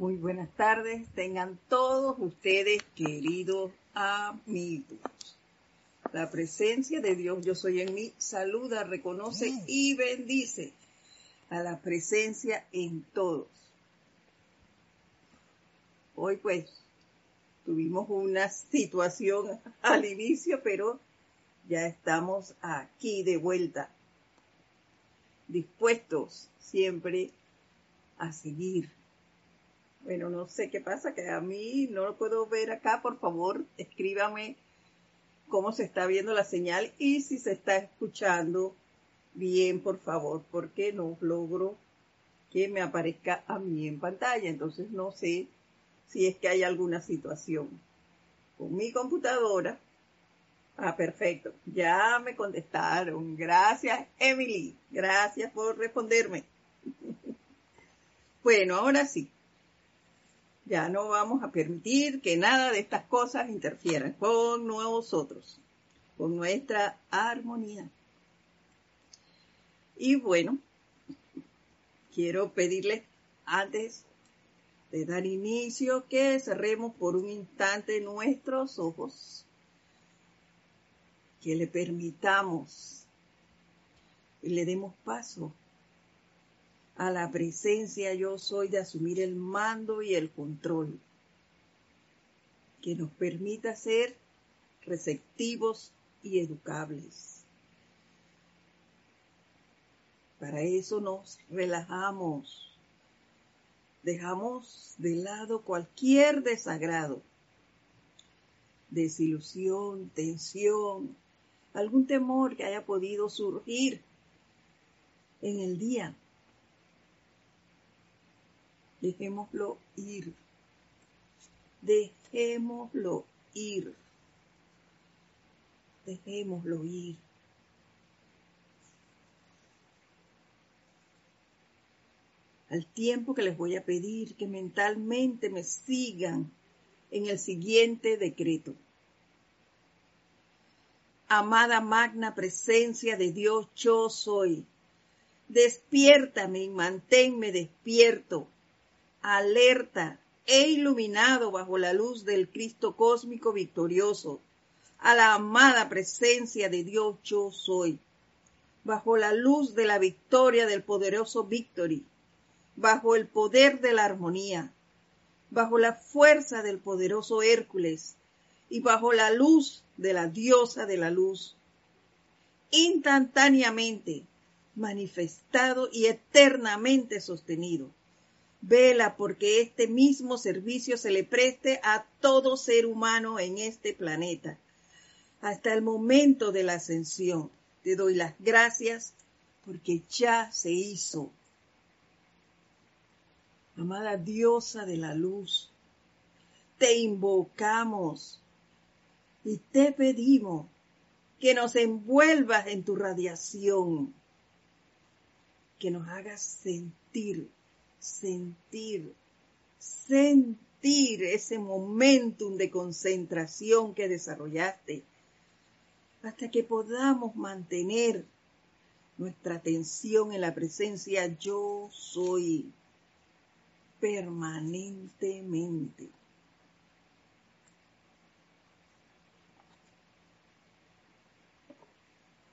Muy buenas tardes, tengan todos ustedes queridos amigos. La presencia de Dios, yo soy en mí, saluda, reconoce y bendice a la presencia en todos. Hoy pues tuvimos una situación al inicio, pero ya estamos aquí de vuelta, dispuestos siempre a seguir bueno, no sé qué pasa, que a mí no lo puedo ver acá. Por favor, escríbame cómo se está viendo la señal y si se está escuchando bien, por favor, porque no logro que me aparezca a mí en pantalla. Entonces no sé si es que hay alguna situación. Con mi computadora. Ah, perfecto. Ya me contestaron. Gracias, Emily. Gracias por responderme. bueno, ahora sí. Ya no vamos a permitir que nada de estas cosas interfieran con nosotros, con nuestra armonía. Y bueno, quiero pedirles antes de dar inicio que cerremos por un instante nuestros ojos, que le permitamos y le demos paso a la presencia yo soy de asumir el mando y el control, que nos permita ser receptivos y educables. Para eso nos relajamos, dejamos de lado cualquier desagrado, desilusión, tensión, algún temor que haya podido surgir en el día Dejémoslo ir. Dejémoslo ir. Dejémoslo ir. Al tiempo que les voy a pedir que mentalmente me sigan en el siguiente decreto. Amada magna presencia de Dios, yo soy. Despiértame y manténme despierto alerta e iluminado bajo la luz del Cristo cósmico victorioso, a la amada presencia de Dios yo soy, bajo la luz de la victoria del poderoso Victory, bajo el poder de la armonía, bajo la fuerza del poderoso Hércules y bajo la luz de la diosa de la luz, instantáneamente manifestado y eternamente sostenido Vela porque este mismo servicio se le preste a todo ser humano en este planeta. Hasta el momento de la ascensión, te doy las gracias porque ya se hizo. Amada diosa de la luz, te invocamos y te pedimos que nos envuelvas en tu radiación, que nos hagas sentir sentir, sentir ese momentum de concentración que desarrollaste, hasta que podamos mantener nuestra atención en la presencia yo soy permanentemente.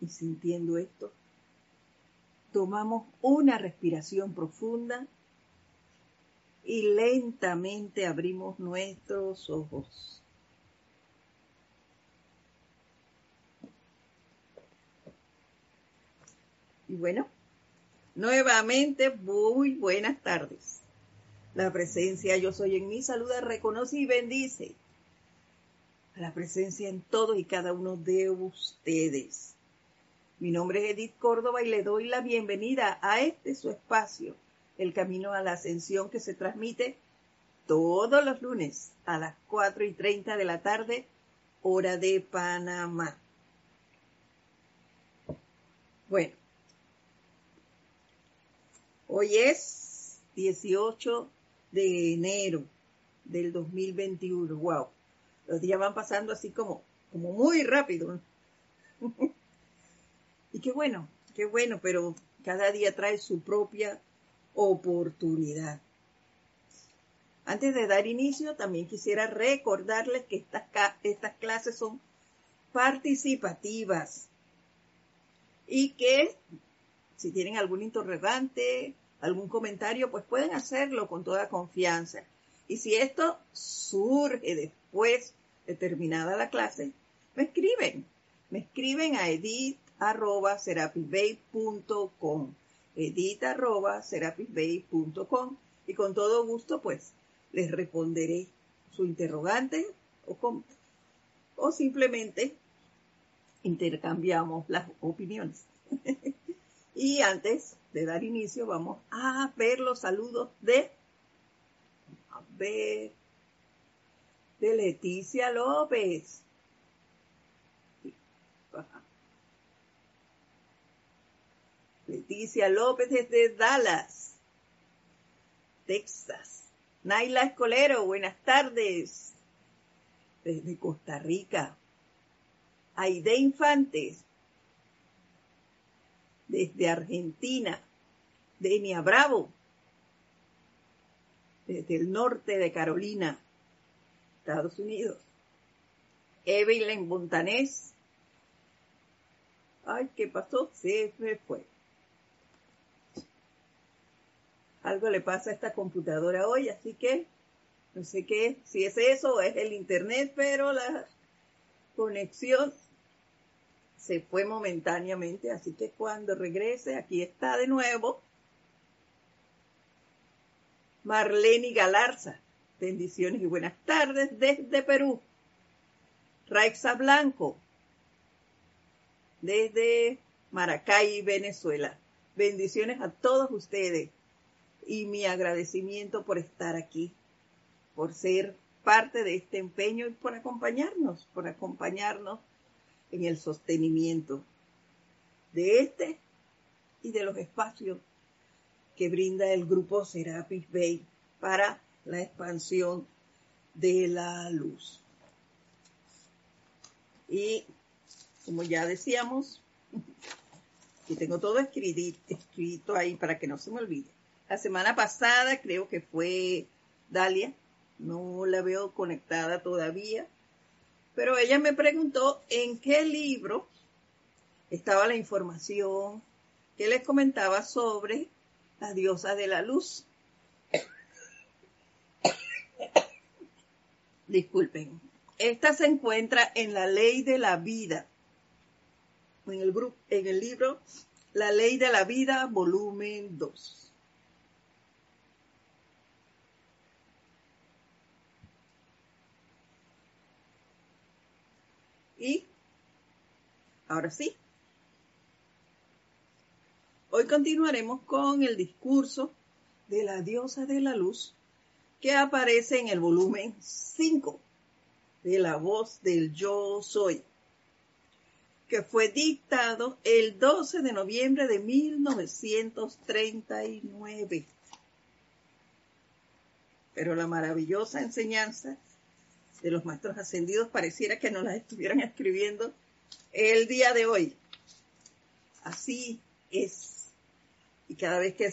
Y sintiendo esto, tomamos una respiración profunda y lentamente abrimos nuestros ojos. Y bueno, nuevamente muy buenas tardes. La presencia yo soy en mí saluda, reconoce y bendice a la presencia en todos y cada uno de ustedes. Mi nombre es Edith Córdoba y le doy la bienvenida a este su espacio el camino a la ascensión que se transmite todos los lunes a las 4 y 30 de la tarde, hora de Panamá. Bueno, hoy es 18 de enero del 2021. Wow, los días van pasando así como, como muy rápido. y qué bueno, qué bueno, pero cada día trae su propia oportunidad. Antes de dar inicio, también quisiera recordarles que estas, estas clases son participativas y que si tienen algún interrogante, algún comentario, pues pueden hacerlo con toda confianza. Y si esto surge después de terminada la clase, me escriben. Me escriben a edit.serapisbay.com edit.serapisbay.com y con todo gusto pues les responderé su interrogante o, o simplemente intercambiamos las opiniones. y antes de dar inicio vamos a ver los saludos de de Leticia López. Leticia López desde Dallas, Texas. Naila Escolero, buenas tardes. Desde Costa Rica. Aide Infantes, desde Argentina. Denia Bravo, desde el norte de Carolina, Estados Unidos. Evelyn Montanés. Ay, ¿qué pasó? Se me fue. Algo le pasa a esta computadora hoy, así que no sé qué, si es eso o es el internet, pero la conexión se fue momentáneamente, así que cuando regrese, aquí está de nuevo. Marlene Galarza, bendiciones y buenas tardes desde Perú. Raixa Blanco, desde Maracay, Venezuela. Bendiciones a todos ustedes y mi agradecimiento por estar aquí, por ser parte de este empeño y por acompañarnos, por acompañarnos en el sostenimiento de este y de los espacios que brinda el grupo Serapis Bay para la expansión de la luz. Y como ya decíamos, y tengo todo escrito ahí para que no se me olvide. La semana pasada creo que fue Dalia, no la veo conectada todavía, pero ella me preguntó en qué libro estaba la información que les comentaba sobre la diosa de la luz. Disculpen. Esta se encuentra en la ley de la vida, en el, grupo, en el libro La ley de la vida, volumen 2. Y ahora sí, hoy continuaremos con el discurso de la diosa de la luz que aparece en el volumen 5 de la voz del yo soy, que fue dictado el 12 de noviembre de 1939. Pero la maravillosa enseñanza de los maestros ascendidos pareciera que nos las estuvieran escribiendo el día de hoy. Así es. Y cada vez que,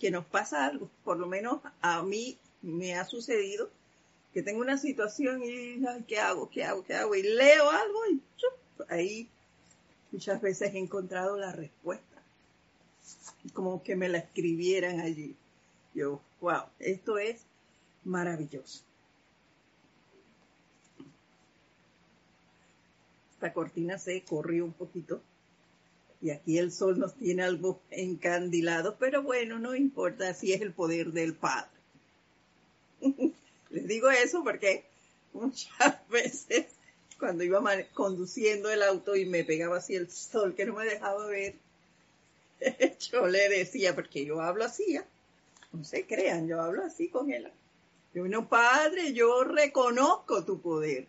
que nos pasa algo, por lo menos a mí me ha sucedido, que tengo una situación y, ay, ¿qué hago? ¿Qué hago? ¿Qué hago? Y leo algo y ahí muchas veces he encontrado la respuesta. Como que me la escribieran allí. Yo, wow, esto es maravilloso. Esta cortina se corrió un poquito y aquí el sol nos tiene algo encandilado, pero bueno, no importa si es el poder del Padre. Les digo eso porque muchas veces cuando iba conduciendo el auto y me pegaba así el sol que no me dejaba ver, yo le decía, porque yo hablo así, no se crean, yo hablo así con él. Yo, no, Padre, yo reconozco tu poder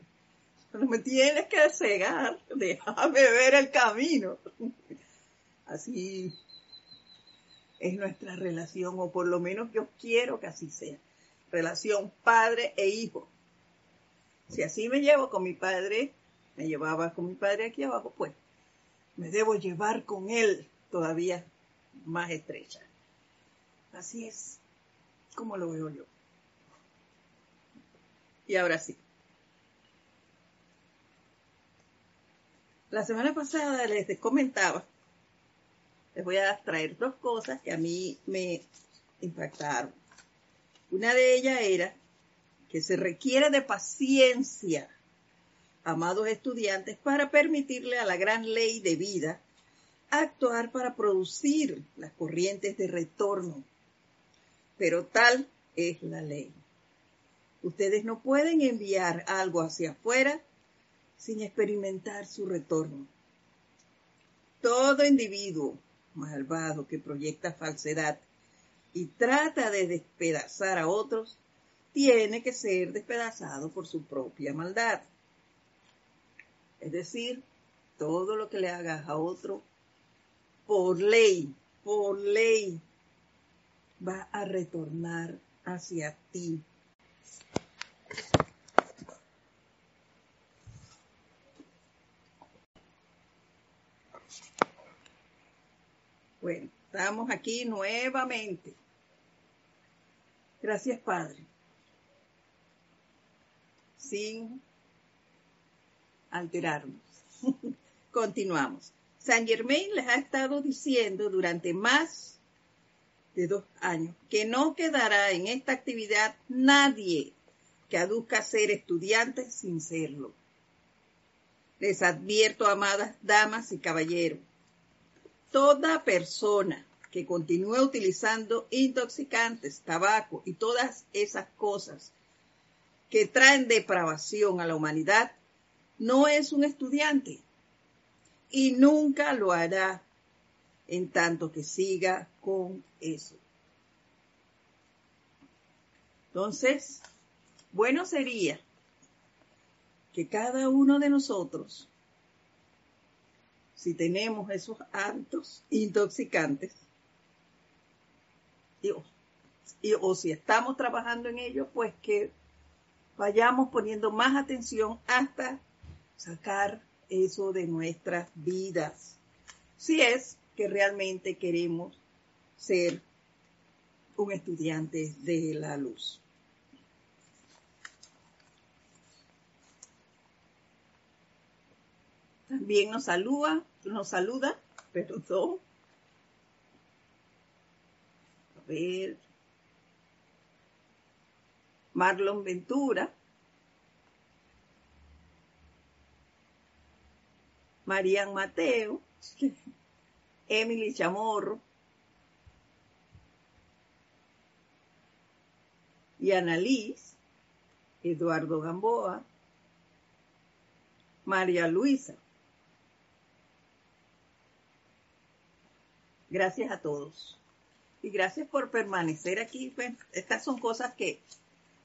no me tienes que cegar, déjame ver el camino. Así es nuestra relación, o por lo menos yo quiero que así sea. Relación padre e hijo. Si así me llevo con mi padre, me llevaba con mi padre aquí abajo, pues me debo llevar con él todavía más estrecha. Así es como lo veo yo. Y ahora sí. La semana pasada les comentaba, les voy a traer dos cosas que a mí me impactaron. Una de ellas era que se requiere de paciencia, amados estudiantes, para permitirle a la gran ley de vida actuar para producir las corrientes de retorno. Pero tal es la ley. Ustedes no pueden enviar algo hacia afuera sin experimentar su retorno. Todo individuo malvado que proyecta falsedad y trata de despedazar a otros, tiene que ser despedazado por su propia maldad. Es decir, todo lo que le hagas a otro, por ley, por ley, va a retornar hacia ti. Bueno, estamos aquí nuevamente. Gracias, Padre. Sin alterarnos. Continuamos. San Germain les ha estado diciendo durante más de dos años que no quedará en esta actividad nadie que aduzca ser estudiante sin serlo. Les advierto, amadas damas y caballeros, toda persona que continúe utilizando intoxicantes, tabaco y todas esas cosas que traen depravación a la humanidad, no es un estudiante y nunca lo hará en tanto que siga con eso. Entonces, bueno sería que cada uno de nosotros si tenemos esos hábitos intoxicantes, y, o si estamos trabajando en ello, pues que vayamos poniendo más atención hasta sacar eso de nuestras vidas. Si es que realmente queremos ser un estudiante de la luz. También nos saluda, nos saluda, perdón. A ver. Marlon Ventura. Marian Mateo. Emily Chamorro. Y Annalise. Eduardo Gamboa. María Luisa. Gracias a todos. Y gracias por permanecer aquí. Pues, estas son cosas que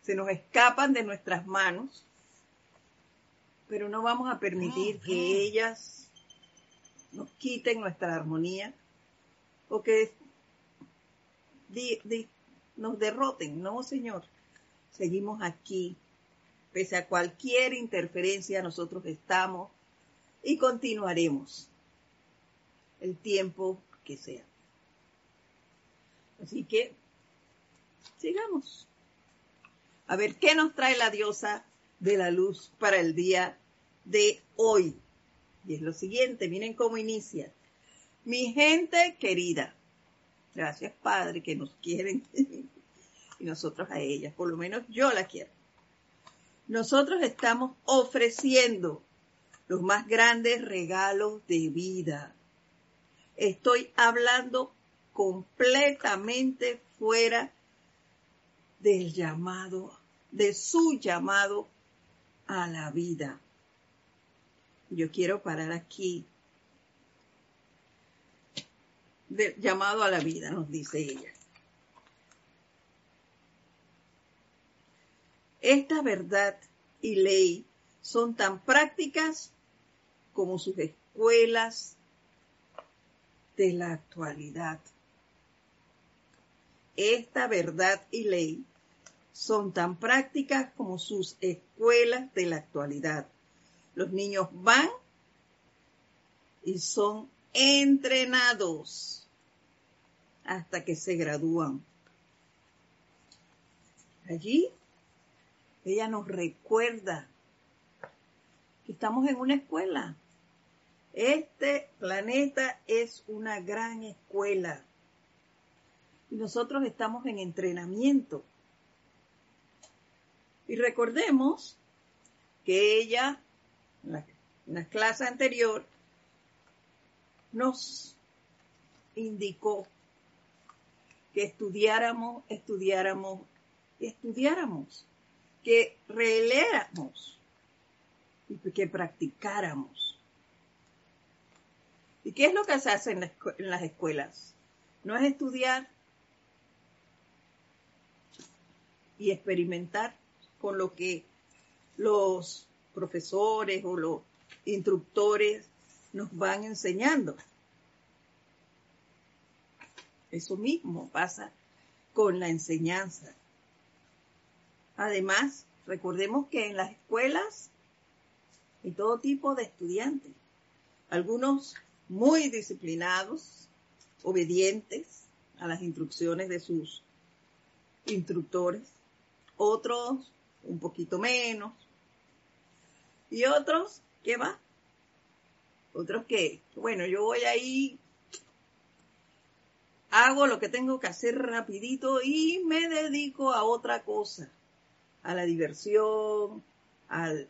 se nos escapan de nuestras manos, pero no vamos a permitir que ellas nos quiten nuestra armonía o que nos derroten. No, Señor. Seguimos aquí. Pese a cualquier interferencia, nosotros estamos y continuaremos el tiempo que sea. Así que sigamos. A ver, ¿qué nos trae la diosa de la luz para el día de hoy? Y es lo siguiente, miren cómo inicia. Mi gente querida, gracias Padre que nos quieren y nosotros a ellas, por lo menos yo la quiero. Nosotros estamos ofreciendo los más grandes regalos de vida estoy hablando completamente fuera del llamado, de su llamado a la vida. Yo quiero parar aquí. Del llamado a la vida, nos dice ella. Esta verdad y ley son tan prácticas como sus escuelas de la actualidad. Esta verdad y ley son tan prácticas como sus escuelas de la actualidad. Los niños van y son entrenados hasta que se gradúan. Allí ella nos recuerda que estamos en una escuela. Este planeta es una gran escuela. Y nosotros estamos en entrenamiento. Y recordemos que ella, en la, en la clase anterior, nos indicó que estudiáramos, estudiáramos, estudiáramos, que releéramos y que practicáramos. ¿Y qué es lo que se hace en, las escuelas? No es estudiar y experimentar con lo que los profesores o los instructores nos van enseñando. Eso mismo pasa con la enseñanza. Además, recordemos que en las escuelas hay todo tipo de estudiantes. Algunos muy disciplinados, obedientes a las instrucciones de sus instructores. Otros un poquito menos. Y otros, ¿qué va? Otros que, bueno, yo voy ahí hago lo que tengo que hacer rapidito y me dedico a otra cosa, a la diversión, al,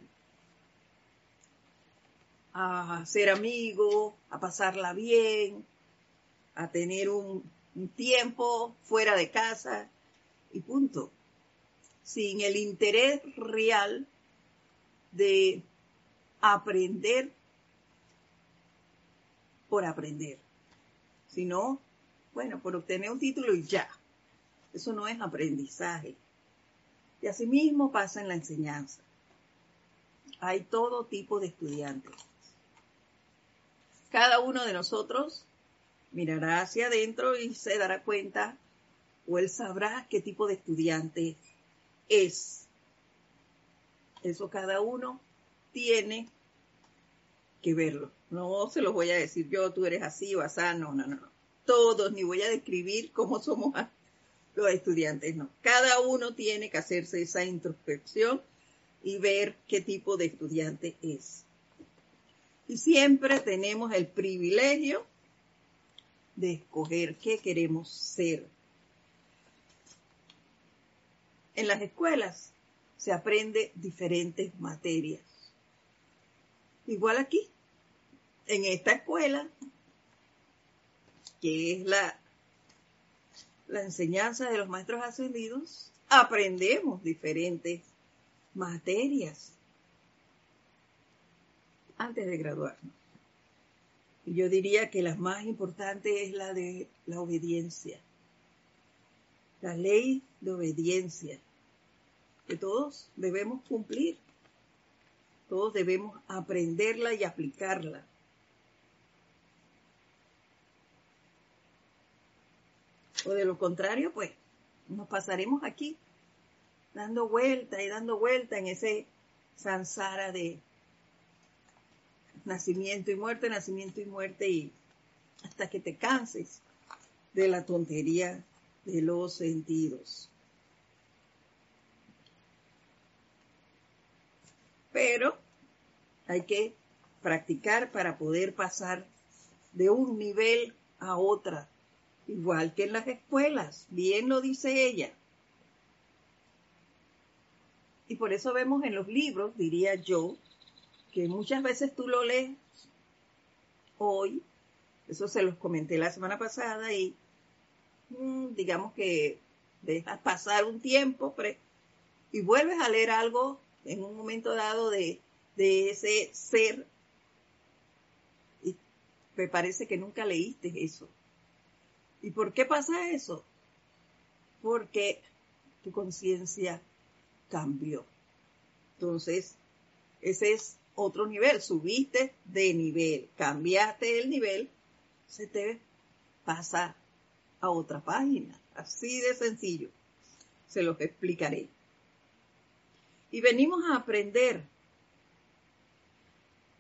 a ser amigo, a pasarla bien, a tener un, un tiempo fuera de casa y punto. Sin el interés real de aprender por aprender, sino bueno, por obtener un título y ya. Eso no es aprendizaje. Y asimismo pasa en la enseñanza. Hay todo tipo de estudiantes. Cada uno de nosotros mirará hacia adentro y se dará cuenta o él sabrá qué tipo de estudiante es. Eso cada uno tiene que verlo. No se lo voy a decir yo, tú eres así o así. No, no, no, no todos, ni voy a describir cómo somos los estudiantes, no. Cada uno tiene que hacerse esa introspección y ver qué tipo de estudiante es. Y siempre tenemos el privilegio de escoger qué queremos ser. En las escuelas se aprende diferentes materias. Igual aquí, en esta escuela que es la, la enseñanza de los maestros ascendidos, aprendemos diferentes materias antes de graduarnos. Y yo diría que la más importante es la de la obediencia. La ley de obediencia que todos debemos cumplir. Todos debemos aprenderla y aplicarla. O de lo contrario, pues nos pasaremos aquí dando vuelta y dando vuelta en ese sansara de nacimiento y muerte, nacimiento y muerte y hasta que te canses de la tontería de los sentidos. Pero hay que practicar para poder pasar de un nivel a otra igual que en las escuelas, bien lo dice ella. Y por eso vemos en los libros, diría yo, que muchas veces tú lo lees hoy, eso se los comenté la semana pasada y mm, digamos que dejas pasar un tiempo y vuelves a leer algo en un momento dado de, de ese ser y me parece que nunca leíste eso. ¿Y por qué pasa eso? Porque tu conciencia cambió. Entonces, ese es otro nivel. Subiste de nivel, cambiaste el nivel, se te pasa a otra página. Así de sencillo. Se los explicaré. Y venimos a aprender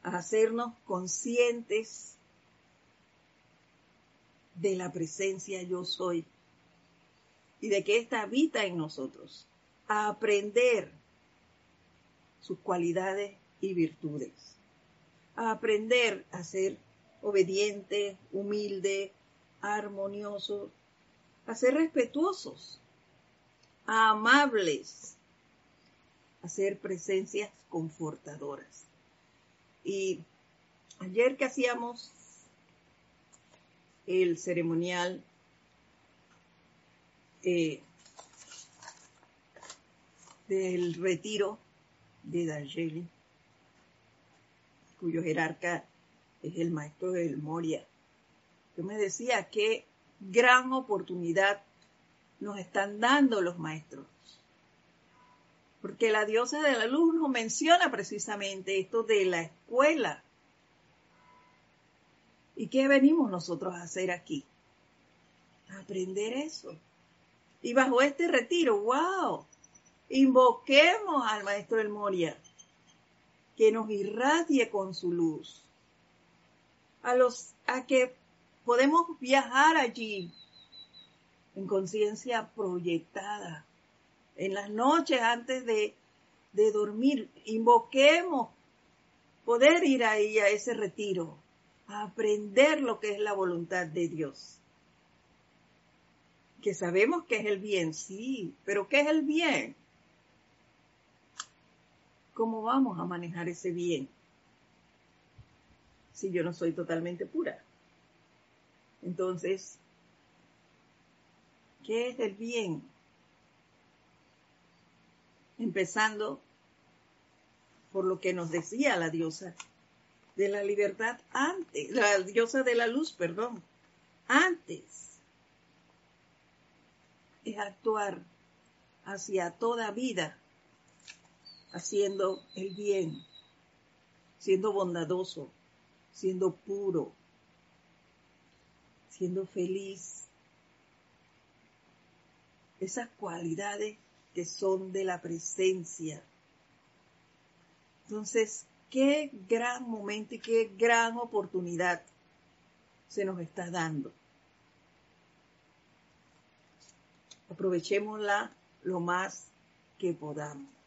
a hacernos conscientes de la presencia yo soy y de que ésta habita en nosotros. A aprender sus cualidades y virtudes. A aprender a ser obediente, humilde, armonioso, a ser respetuosos, amables, a ser presencias confortadoras. Y ayer que hacíamos el ceremonial eh, del retiro de Darjeeling, cuyo jerarca es el maestro del Moria. Yo me decía qué gran oportunidad nos están dando los maestros. Porque la diosa de la luz nos menciona precisamente esto de la escuela. ¿Y qué venimos nosotros a hacer aquí? A aprender eso. Y bajo este retiro, wow, invoquemos al Maestro del Moria, que nos irradie con su luz. A los, a que podemos viajar allí en conciencia proyectada. En las noches antes de, de dormir, invoquemos poder ir ahí a ese retiro, a aprender lo que es la voluntad de Dios. Que sabemos que es el bien, sí, pero ¿qué es el bien? ¿Cómo vamos a manejar ese bien? Si yo no soy totalmente pura. Entonces, ¿qué es el bien? Empezando por lo que nos decía la diosa de la libertad antes, la diosa de la luz, perdón, antes. Es actuar hacia toda vida, haciendo el bien, siendo bondadoso, siendo puro, siendo feliz. Esas cualidades que son de la presencia. Entonces, qué gran momento y qué gran oportunidad se nos está dando. Aprovechémosla lo más que podamos.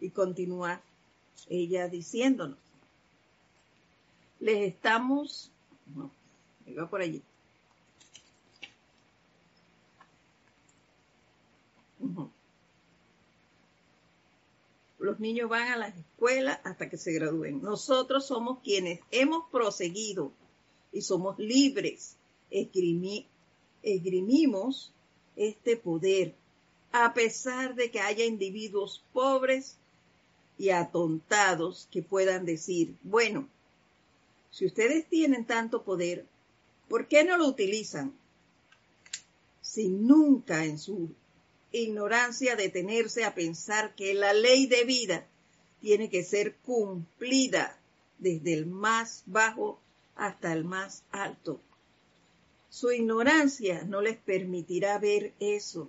Y continúa ella diciéndonos, les estamos, va por allí. Los niños van a las escuelas hasta que se gradúen. Nosotros somos quienes hemos proseguido y somos libres. esgrimimos este poder, a pesar de que haya individuos pobres y atontados que puedan decir, bueno, si ustedes tienen tanto poder, ¿Por qué no lo utilizan? Si nunca en su ignorancia detenerse a pensar que la ley de vida tiene que ser cumplida desde el más bajo hasta el más alto. Su ignorancia no les permitirá ver eso,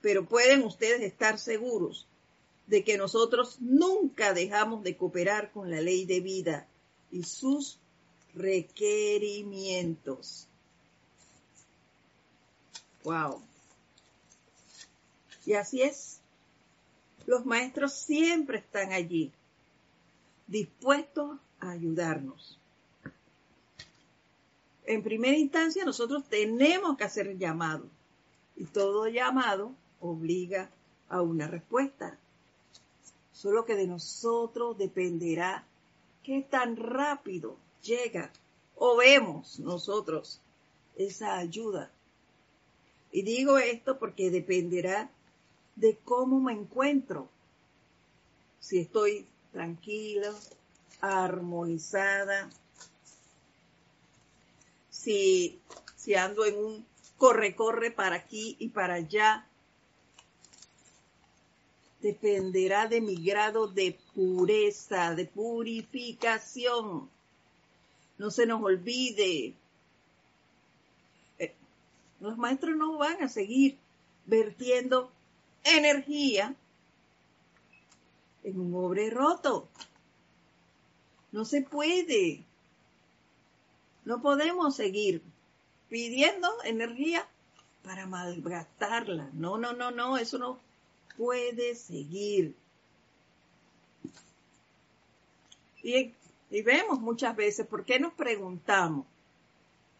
pero pueden ustedes estar seguros de que nosotros nunca dejamos de cooperar con la ley de vida y sus requerimientos. Wow. Y así es. Los maestros siempre están allí, dispuestos a ayudarnos. En primera instancia, nosotros tenemos que hacer llamado. Y todo llamado obliga a una respuesta. Solo que de nosotros dependerá qué tan rápido llega o vemos nosotros esa ayuda. Y digo esto porque dependerá de cómo me encuentro. Si estoy tranquila, armonizada, si, si ando en un corre-corre para aquí y para allá, dependerá de mi grado de pureza, de purificación no se nos olvide. Eh, los maestros no van a seguir vertiendo energía en un obre roto. No se puede. No podemos seguir pidiendo energía para malgastarla. No, no, no, no, eso no puede seguir. Y, y vemos muchas veces, ¿por qué nos preguntamos?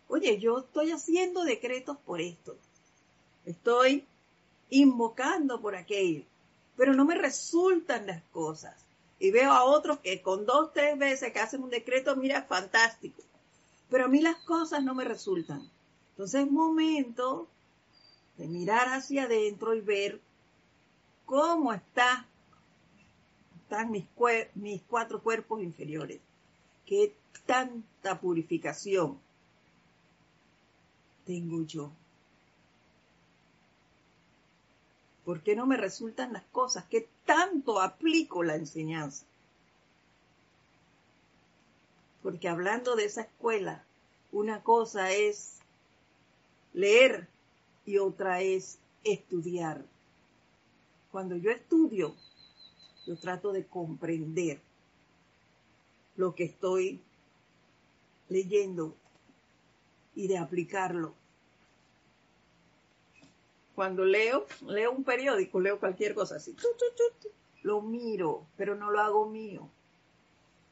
Oye, yo estoy haciendo decretos por esto. Estoy invocando por aquello. Pero no me resultan las cosas. Y veo a otros que con dos, tres veces que hacen un decreto, mira, fantástico. Pero a mí las cosas no me resultan. Entonces es momento de mirar hacia adentro y ver cómo está, están mis, mis cuatro cuerpos inferiores. Qué tanta purificación tengo yo. ¿Por qué no me resultan las cosas? ¿Qué tanto aplico la enseñanza? Porque hablando de esa escuela, una cosa es leer y otra es estudiar. Cuando yo estudio, yo trato de comprender lo que estoy leyendo y de aplicarlo cuando leo, leo un periódico, leo cualquier cosa así, lo miro, pero no lo hago mío.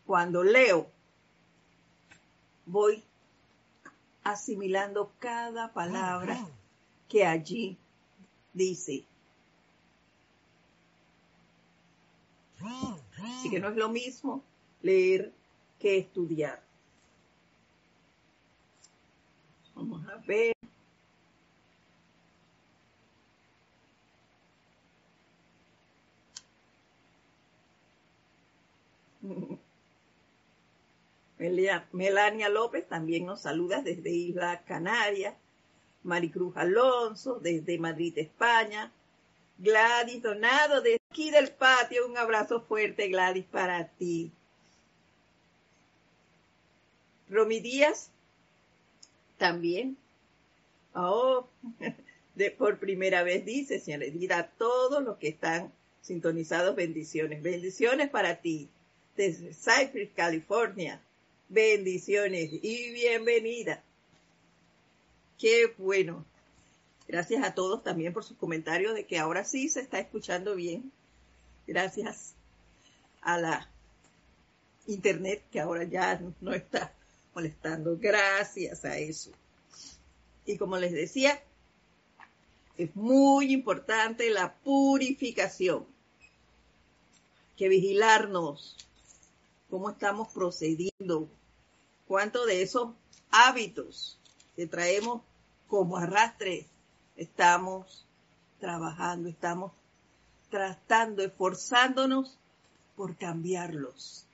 Cuando leo, voy asimilando cada palabra que allí dice. Así que no es lo mismo leer que estudiar. Vamos a ver. Melania López también nos saluda desde Isla Canaria. Maricruz Alonso desde Madrid, España. Gladys Donado de aquí del patio. Un abrazo fuerte, Gladys, para ti. Romy Díaz también. Oh, por primera vez dice, señora Edith, a todos los que están sintonizados, bendiciones. Bendiciones para ti desde Cypress, California. Bendiciones y bienvenida. Qué bueno. Gracias a todos también por sus comentarios de que ahora sí se está escuchando bien. Gracias a la internet que ahora ya no está molestando. Gracias a eso. Y como les decía, es muy importante la purificación. Que vigilarnos, cómo estamos procediendo, cuánto de esos hábitos que traemos como arrastre estamos trabajando, estamos tratando, esforzándonos por cambiarlos.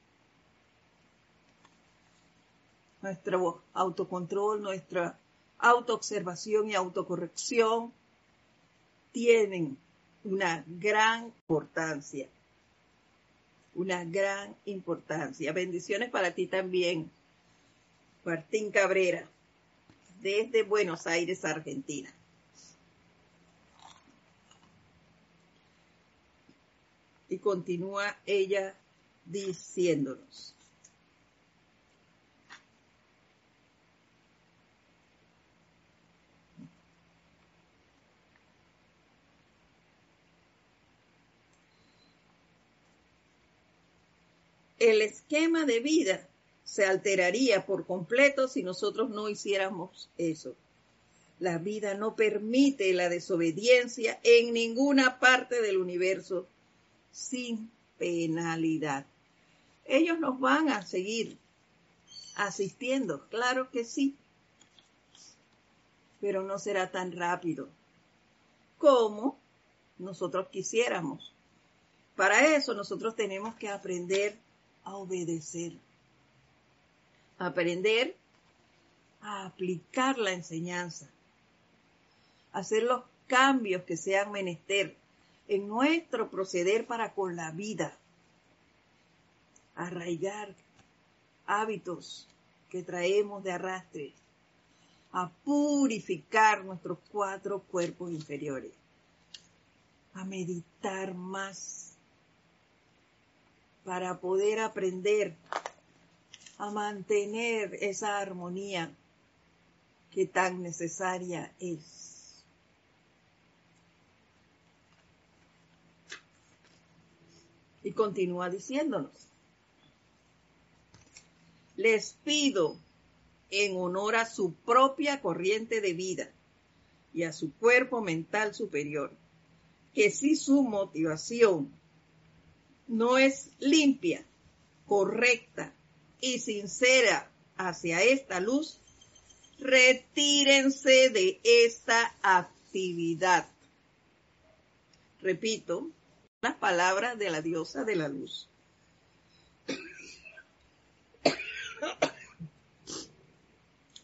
Nuestro autocontrol, nuestra autoobservación y autocorrección tienen una gran importancia una gran importancia. Bendiciones para ti también, Martín Cabrera, desde Buenos Aires, Argentina. Y continúa ella diciéndonos. el esquema de vida se alteraría por completo si nosotros no hiciéramos eso. La vida no permite la desobediencia en ninguna parte del universo sin penalidad. Ellos nos van a seguir asistiendo, claro que sí, pero no será tan rápido como nosotros quisiéramos. Para eso nosotros tenemos que aprender a obedecer, aprender a aplicar la enseñanza, hacer los cambios que sean menester en nuestro proceder para con la vida, arraigar hábitos que traemos de arrastre, a purificar nuestros cuatro cuerpos inferiores, a meditar más. Para poder aprender a mantener esa armonía que tan necesaria es. Y continúa diciéndonos, les pido en honor a su propia corriente de vida y a su cuerpo mental superior, que si su motivación no es limpia, correcta y sincera hacia esta luz, retírense de esta actividad. Repito, las palabras de la diosa de la luz.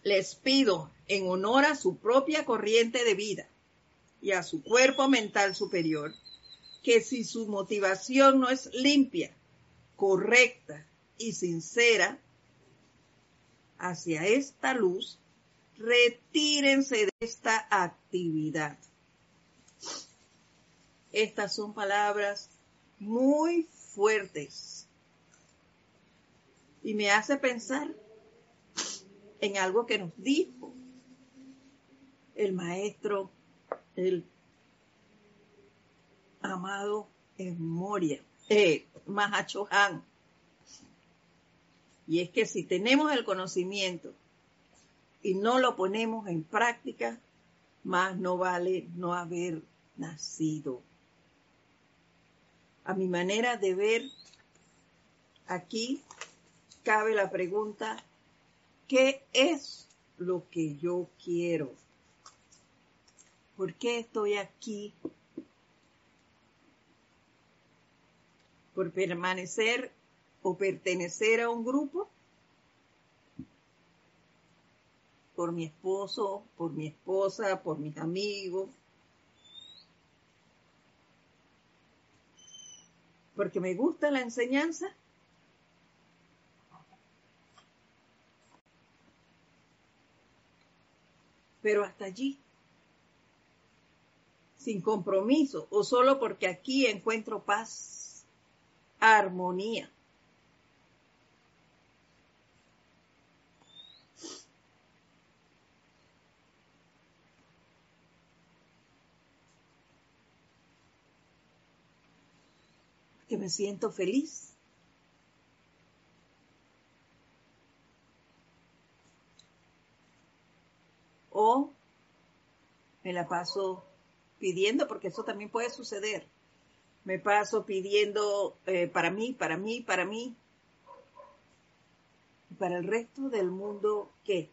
Les pido, en honor a su propia corriente de vida y a su cuerpo mental superior, que si su motivación no es limpia, correcta y sincera hacia esta luz, retírense de esta actividad. Estas son palabras muy fuertes y me hace pensar en algo que nos dijo el maestro, el amado Moria, eh, Mahachohan. Y es que si tenemos el conocimiento y no lo ponemos en práctica, más no vale no haber nacido. A mi manera de ver, aquí cabe la pregunta, ¿qué es lo que yo quiero? ¿Por qué estoy aquí? ¿Por permanecer o pertenecer a un grupo? ¿Por mi esposo, por mi esposa, por mis amigos? ¿Porque me gusta la enseñanza? Pero hasta allí sin compromiso o solo porque aquí encuentro paz, armonía. Que me siento feliz. O me la paso pidiendo, porque eso también puede suceder. Me paso pidiendo eh, para mí, para mí, para mí. Y para el resto del mundo, ¿qué?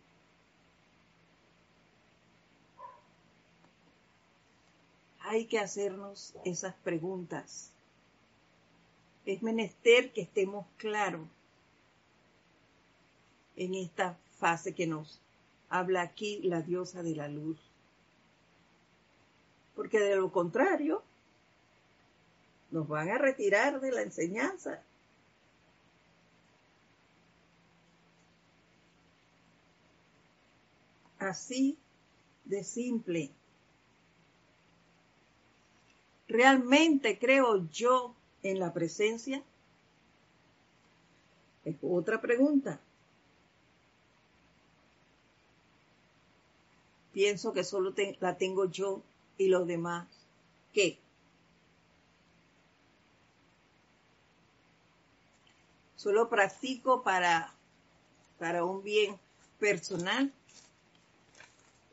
Hay que hacernos esas preguntas. Es menester que estemos claros en esta fase que nos habla aquí la diosa de la luz porque de lo contrario nos van a retirar de la enseñanza. Así de simple. ¿Realmente creo yo en la presencia? Es otra pregunta. Pienso que solo la tengo yo y los demás, ¿qué? Solo practico para, para un bien personal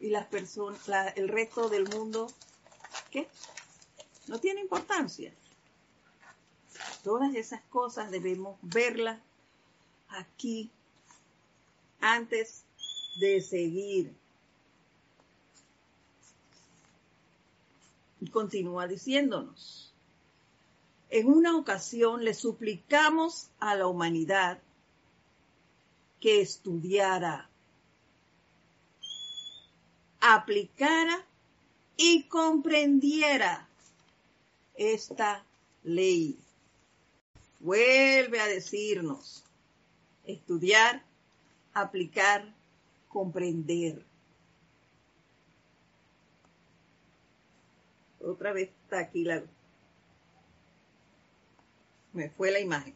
y las personas, el resto del mundo, ¿qué? No tiene importancia. Todas esas cosas debemos verlas aquí antes de seguir Y continúa diciéndonos, en una ocasión le suplicamos a la humanidad que estudiara, aplicara y comprendiera esta ley. Vuelve a decirnos, estudiar, aplicar, comprender. Otra vez está aquí la... Me fue la imagen.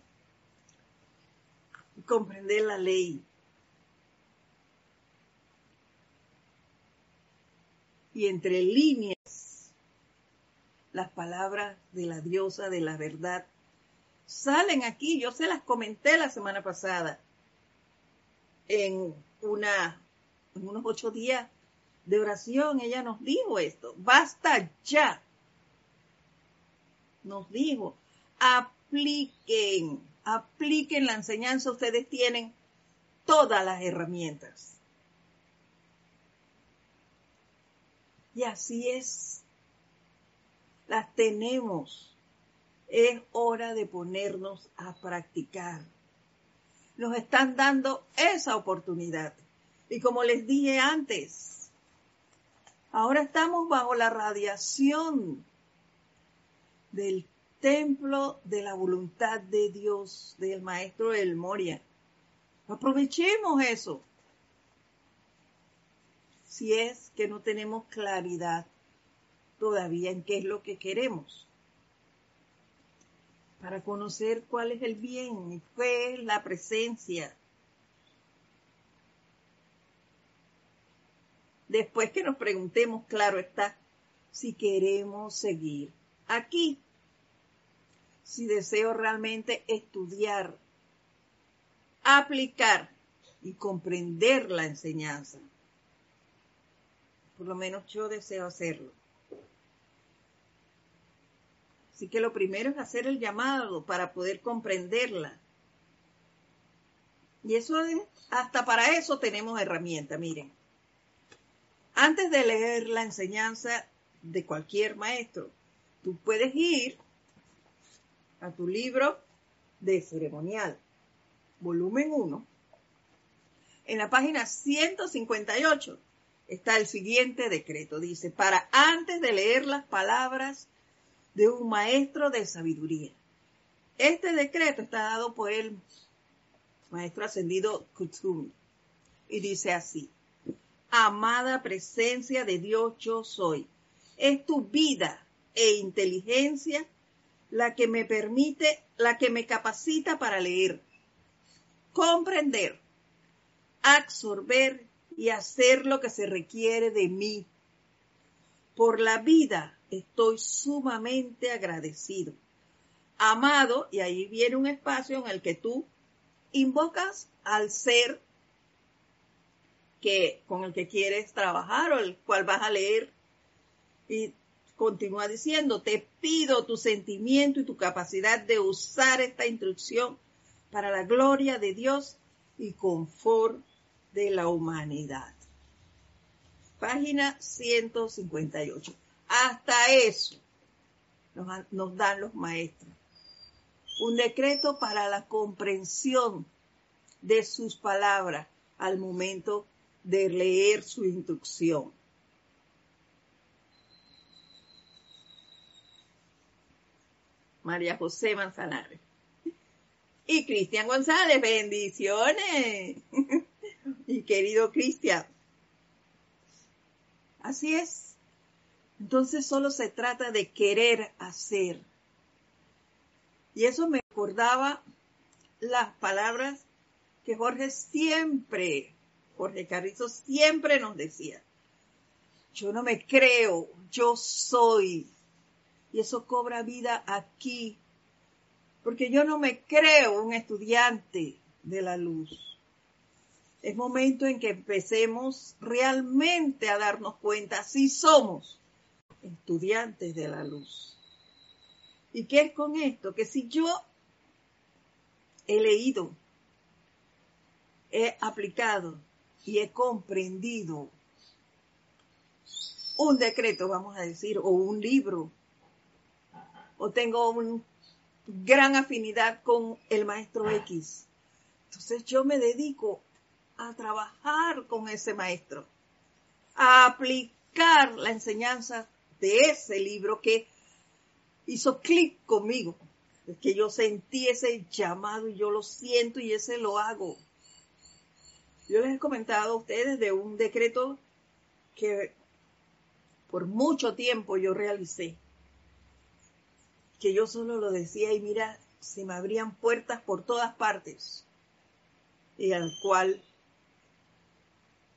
Comprender la ley. Y entre líneas, las palabras de la diosa de la verdad salen aquí, yo se las comenté la semana pasada, en, una, en unos ocho días de oración, ella nos dijo esto, basta ya. Nos dijo, apliquen, apliquen la enseñanza, ustedes tienen todas las herramientas. Y así es, las tenemos. Es hora de ponernos a practicar. Nos están dando esa oportunidad. Y como les dije antes, ahora estamos bajo la radiación del templo de la voluntad de Dios, del maestro del Moria. Aprovechemos eso. Si es que no tenemos claridad todavía en qué es lo que queremos. Para conocer cuál es el bien y qué es la presencia. Después que nos preguntemos, claro está, si queremos seguir aquí. Si deseo realmente estudiar, aplicar y comprender la enseñanza. Por lo menos yo deseo hacerlo. Así que lo primero es hacer el llamado para poder comprenderla. Y eso hasta para eso tenemos herramientas, miren. Antes de leer la enseñanza de cualquier maestro, tú puedes ir a tu libro de ceremonial, volumen 1. En la página 158 está el siguiente decreto. Dice, para antes de leer las palabras de un maestro de sabiduría. Este decreto está dado por el maestro ascendido Kutsumi y dice así, amada presencia de Dios yo soy, es tu vida e inteligencia la que me permite, la que me capacita para leer, comprender, absorber y hacer lo que se requiere de mí. Por la vida estoy sumamente agradecido. Amado, y ahí viene un espacio en el que tú invocas al ser que, con el que quieres trabajar o el cual vas a leer. Y continúa diciendo, te pido tu sentimiento y tu capacidad de usar esta instrucción para la gloria de Dios y confort de la humanidad. Página 158. Hasta eso nos, dan los maestros. Un decreto para la comprensión de sus palabras al momento de leer su instrucción. María José Manzanares. Y Cristian González, bendiciones. y querido Cristian. Así es. Entonces solo se trata de querer hacer. Y eso me acordaba las palabras que Jorge siempre, Jorge Carrizo siempre nos decía. Yo no me creo, yo soy. Y eso cobra vida aquí. Porque yo no me creo un estudiante de la luz. Es momento en que empecemos realmente a darnos cuenta si somos estudiantes de la luz. ¿Y qué es con esto? Que si yo he leído, he aplicado y he comprendido un decreto, vamos a decir, o un libro, o tengo una gran afinidad con el maestro X, entonces yo me dedico a trabajar con ese maestro, a aplicar la enseñanza de ese libro que hizo clic conmigo, es que yo sentí ese llamado y yo lo siento y ese lo hago. Yo les he comentado a ustedes de un decreto que por mucho tiempo yo realicé, que yo solo lo decía y mira, se me abrían puertas por todas partes y al cual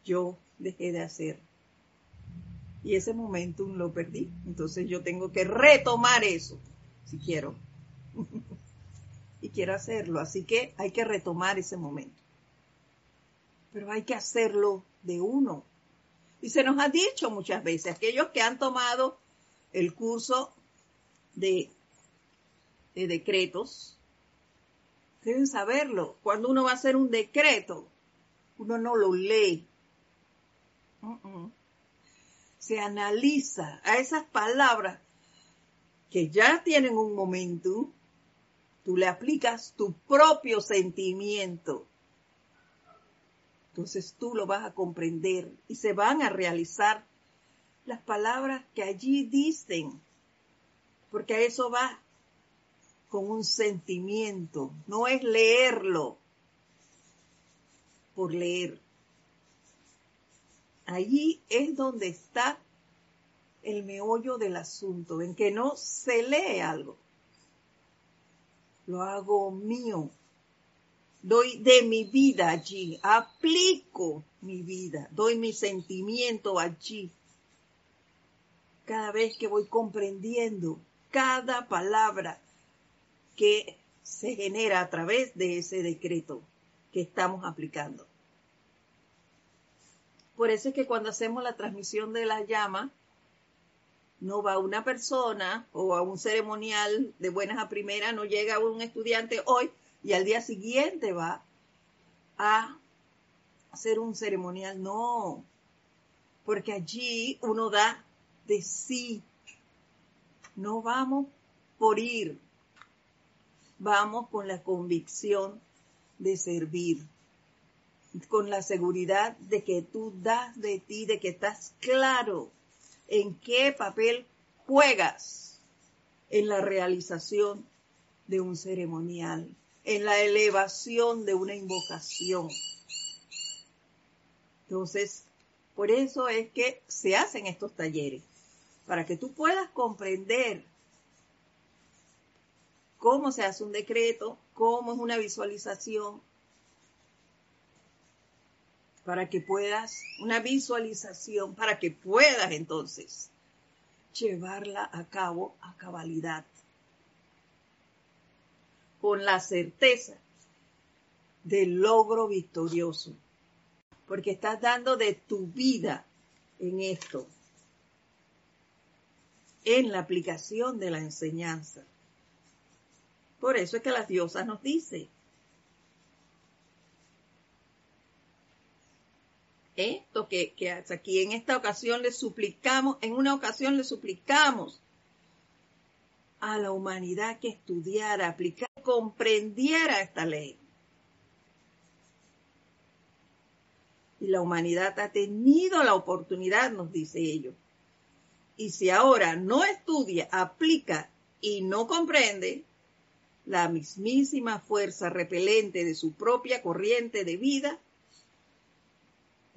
yo dejé de hacer y ese momentum lo perdí. Entonces yo tengo que retomar eso, si quiero. y quiero hacerlo. Así que hay que retomar ese momento. Pero hay que hacerlo de uno. Y se nos ha dicho muchas veces, aquellos que han tomado el curso de, de decretos, deben saberlo. Cuando uno va a hacer un decreto, uno no lo lee. Se analiza a esas palabras que ya tienen un momento, tú le aplicas tu propio sentimiento. Entonces tú lo vas a comprender y se van a realizar las palabras que allí dicen, porque a eso va con un sentimiento, no es leerlo por leer. Allí es donde está el meollo del asunto, en que no se lee algo. Lo hago mío. Doy de mi vida allí, aplico mi vida, doy mi sentimiento allí. Cada vez que voy comprendiendo cada palabra que se genera a través de ese decreto que estamos aplicando. Por eso es que cuando hacemos la transmisión de la llama, no va una persona o a un ceremonial de buenas a primeras, no llega un estudiante hoy y al día siguiente va a hacer un ceremonial. No, porque allí uno da de sí. No vamos por ir, vamos con la convicción de servir, con la seguridad de que tú das de ti, de que estás claro en qué papel juegas en la realización de un ceremonial, en la elevación de una invocación. Entonces, por eso es que se hacen estos talleres, para que tú puedas comprender cómo se hace un decreto, cómo es una visualización, para que puedas, una visualización, para que puedas entonces llevarla a cabo a cabalidad, con la certeza del logro victorioso, porque estás dando de tu vida en esto, en la aplicación de la enseñanza. Por eso es que las diosas nos dicen, esto que, que aquí en esta ocasión le suplicamos, en una ocasión le suplicamos a la humanidad que estudiara, aplicara, comprendiera esta ley. Y la humanidad ha tenido la oportunidad, nos dice ello. Y si ahora no estudia, aplica y no comprende, la mismísima fuerza repelente de su propia corriente de vida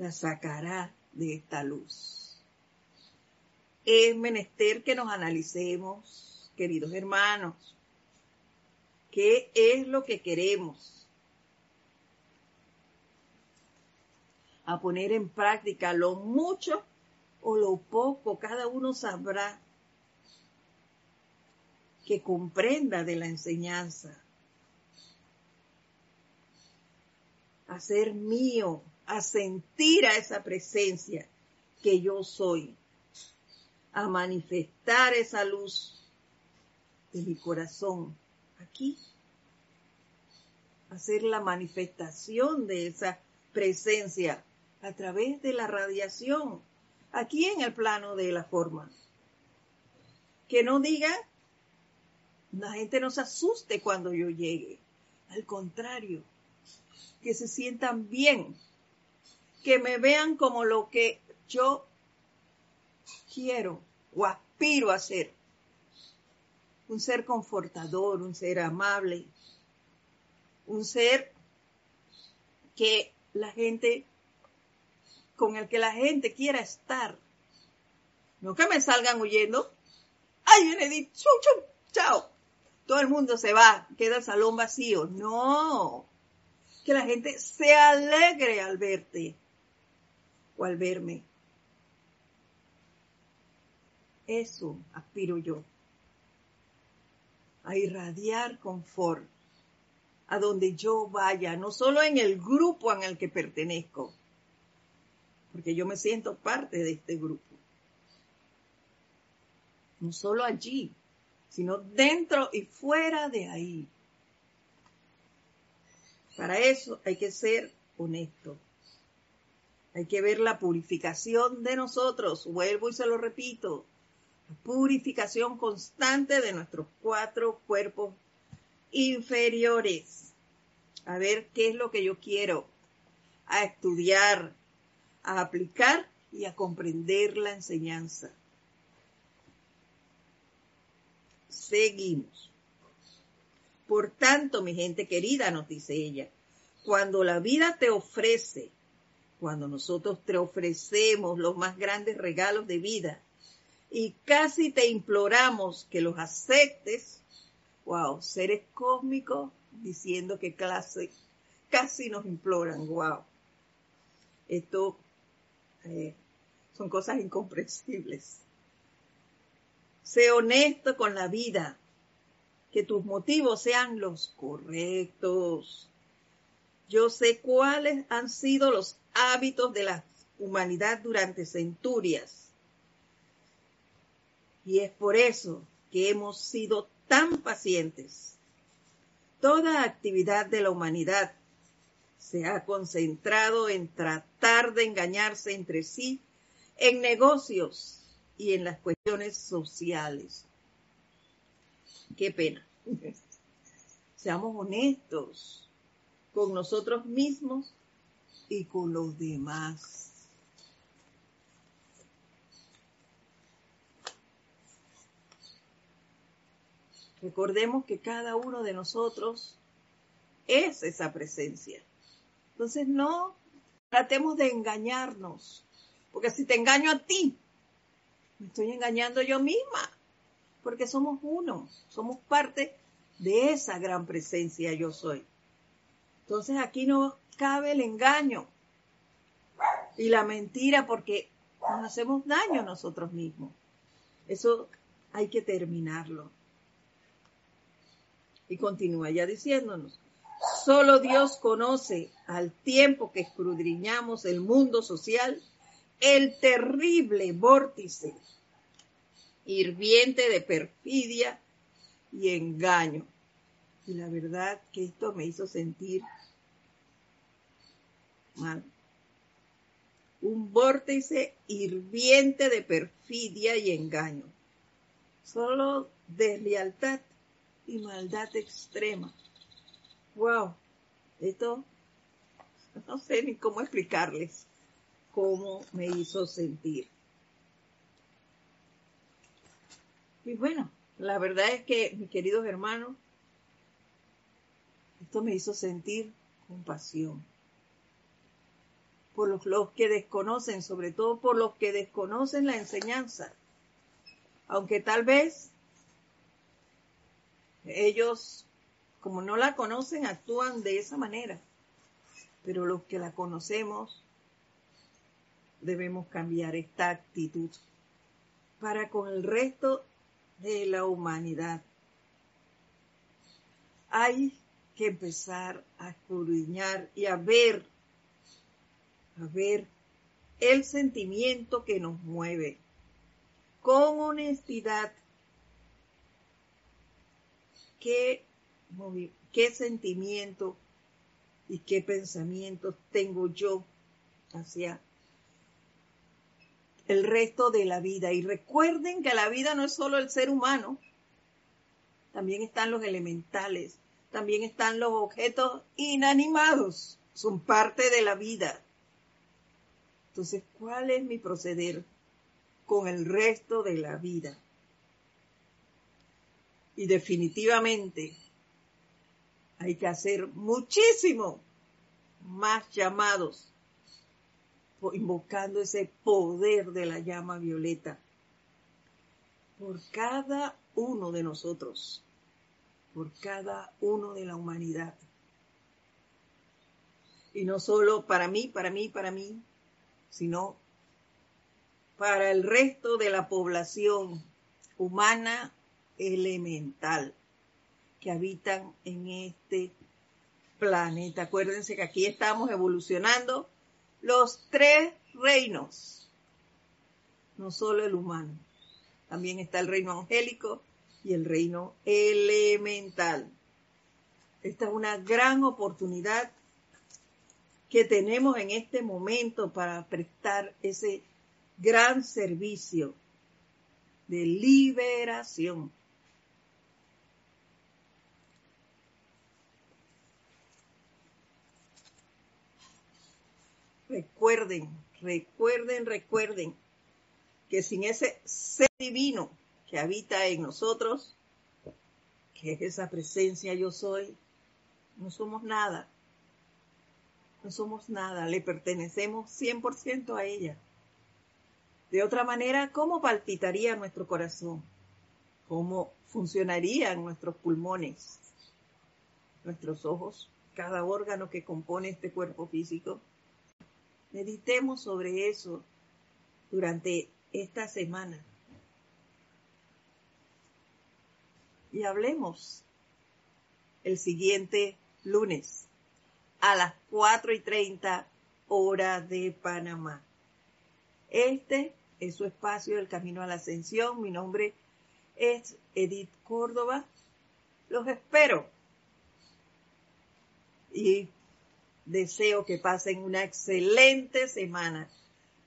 la sacará de esta luz. Es menester que nos analicemos, queridos hermanos, qué es lo que queremos. A poner en práctica lo mucho o lo poco, cada uno sabrá que comprenda de la enseñanza. Hacer mío a sentir a esa presencia que yo soy, a manifestar esa luz de mi corazón aquí, hacer la manifestación de esa presencia a través de la radiación, aquí en el plano de la forma. Que no diga, la gente no se asuste cuando yo llegue, al contrario, que se sientan bien que me vean como lo que yo quiero o aspiro a ser. Un ser confortador, un ser amable, un ser que la gente, con el que la gente quiera estar. No que me salgan huyendo. ¡Ay, viene ¡Chum, chum! ¡Chao! Todo el mundo se va, queda el salón vacío. No. Que la gente se alegre al verte al verme. Eso aspiro yo, a irradiar confort, a donde yo vaya, no solo en el grupo en el que pertenezco, porque yo me siento parte de este grupo. No solo allí, sino dentro y fuera de ahí. Para eso hay que ser honesto. Hay que ver la purificación de nosotros, vuelvo y se lo repito, la purificación constante de nuestros cuatro cuerpos inferiores. A ver qué es lo que yo quiero, a estudiar, a aplicar y a comprender la enseñanza. Seguimos. Por tanto, mi gente querida, nos dice ella, cuando la vida te ofrece, cuando nosotros te ofrecemos los más grandes regalos de vida y casi te imploramos que los aceptes, wow, seres cósmicos diciendo que clase, casi nos imploran, wow. Esto eh, son cosas incomprensibles. Sé honesto con la vida, que tus motivos sean los correctos. Yo sé cuáles han sido los hábitos de la humanidad durante centurias. Y es por eso que hemos sido tan pacientes. Toda actividad de la humanidad se ha concentrado en tratar de engañarse entre sí en negocios y en las cuestiones sociales. Qué pena. Seamos honestos con nosotros mismos y con los demás. Recordemos que cada uno de nosotros es esa presencia. Entonces no tratemos de engañarnos, porque si te engaño a ti, me estoy engañando yo misma, porque somos uno, somos parte de esa gran presencia yo soy. Entonces aquí no cabe el engaño y la mentira porque nos hacemos daño a nosotros mismos. Eso hay que terminarlo. Y continúa ya diciéndonos, solo Dios conoce al tiempo que escudriñamos el mundo social el terrible vórtice hirviente de perfidia y engaño. Y la verdad que esto me hizo sentir mal. Un vórtice hirviente de perfidia y engaño. Solo deslealtad y maldad extrema. Wow, esto no sé ni cómo explicarles cómo me hizo sentir. Y bueno, la verdad es que, mis queridos hermanos, esto me hizo sentir compasión por los, que desconocen, sobre todo por los que desconocen la enseñanza. Aunque tal vez ellos, como no la conocen, actúan de esa manera. Pero los que la conocemos, debemos cambiar esta actitud para con el resto de la humanidad. Hay que empezar a escudriñar y a ver, a ver el sentimiento que nos mueve con honestidad qué, sentimiento y qué pensamientos tengo yo hacia el resto de la vida. Y recuerden que la vida no es solo el ser humano, también están los elementales, también están los objetos inanimados, son parte de la vida. Entonces, ¿cuál es mi proceder con el resto de la vida? Y definitivamente hay que hacer muchísimo más llamados, invocando ese poder de la llama violeta por cada uno de nosotros, por cada uno de la humanidad. Y no solo para mí, para mí, para mí, sino para el resto de la población humana elemental que habitan en este planeta. Acuérdense que aquí estamos evolucionando los tres reinos, no solo el humano, también está el reino angélico y el reino elemental. Esta es una gran oportunidad que tenemos en este momento para prestar ese gran servicio de liberación. Recuerden, recuerden, recuerden que sin ese ser divino que habita en nosotros, que es esa presencia yo soy, no somos nada. No somos nada, le pertenecemos 100% a ella. De otra manera, ¿cómo palpitaría nuestro corazón? ¿Cómo funcionarían nuestros pulmones, nuestros ojos, cada órgano que compone este cuerpo físico? Meditemos sobre eso durante esta semana. Y hablemos el siguiente lunes a las 4 y 30 hora de Panamá. Este es su espacio del Camino a la Ascensión. Mi nombre es Edith Córdoba. Los espero. Y deseo que pasen una excelente semana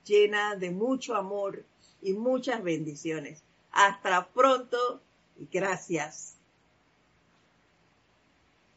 llena de mucho amor y muchas bendiciones. Hasta pronto y gracias.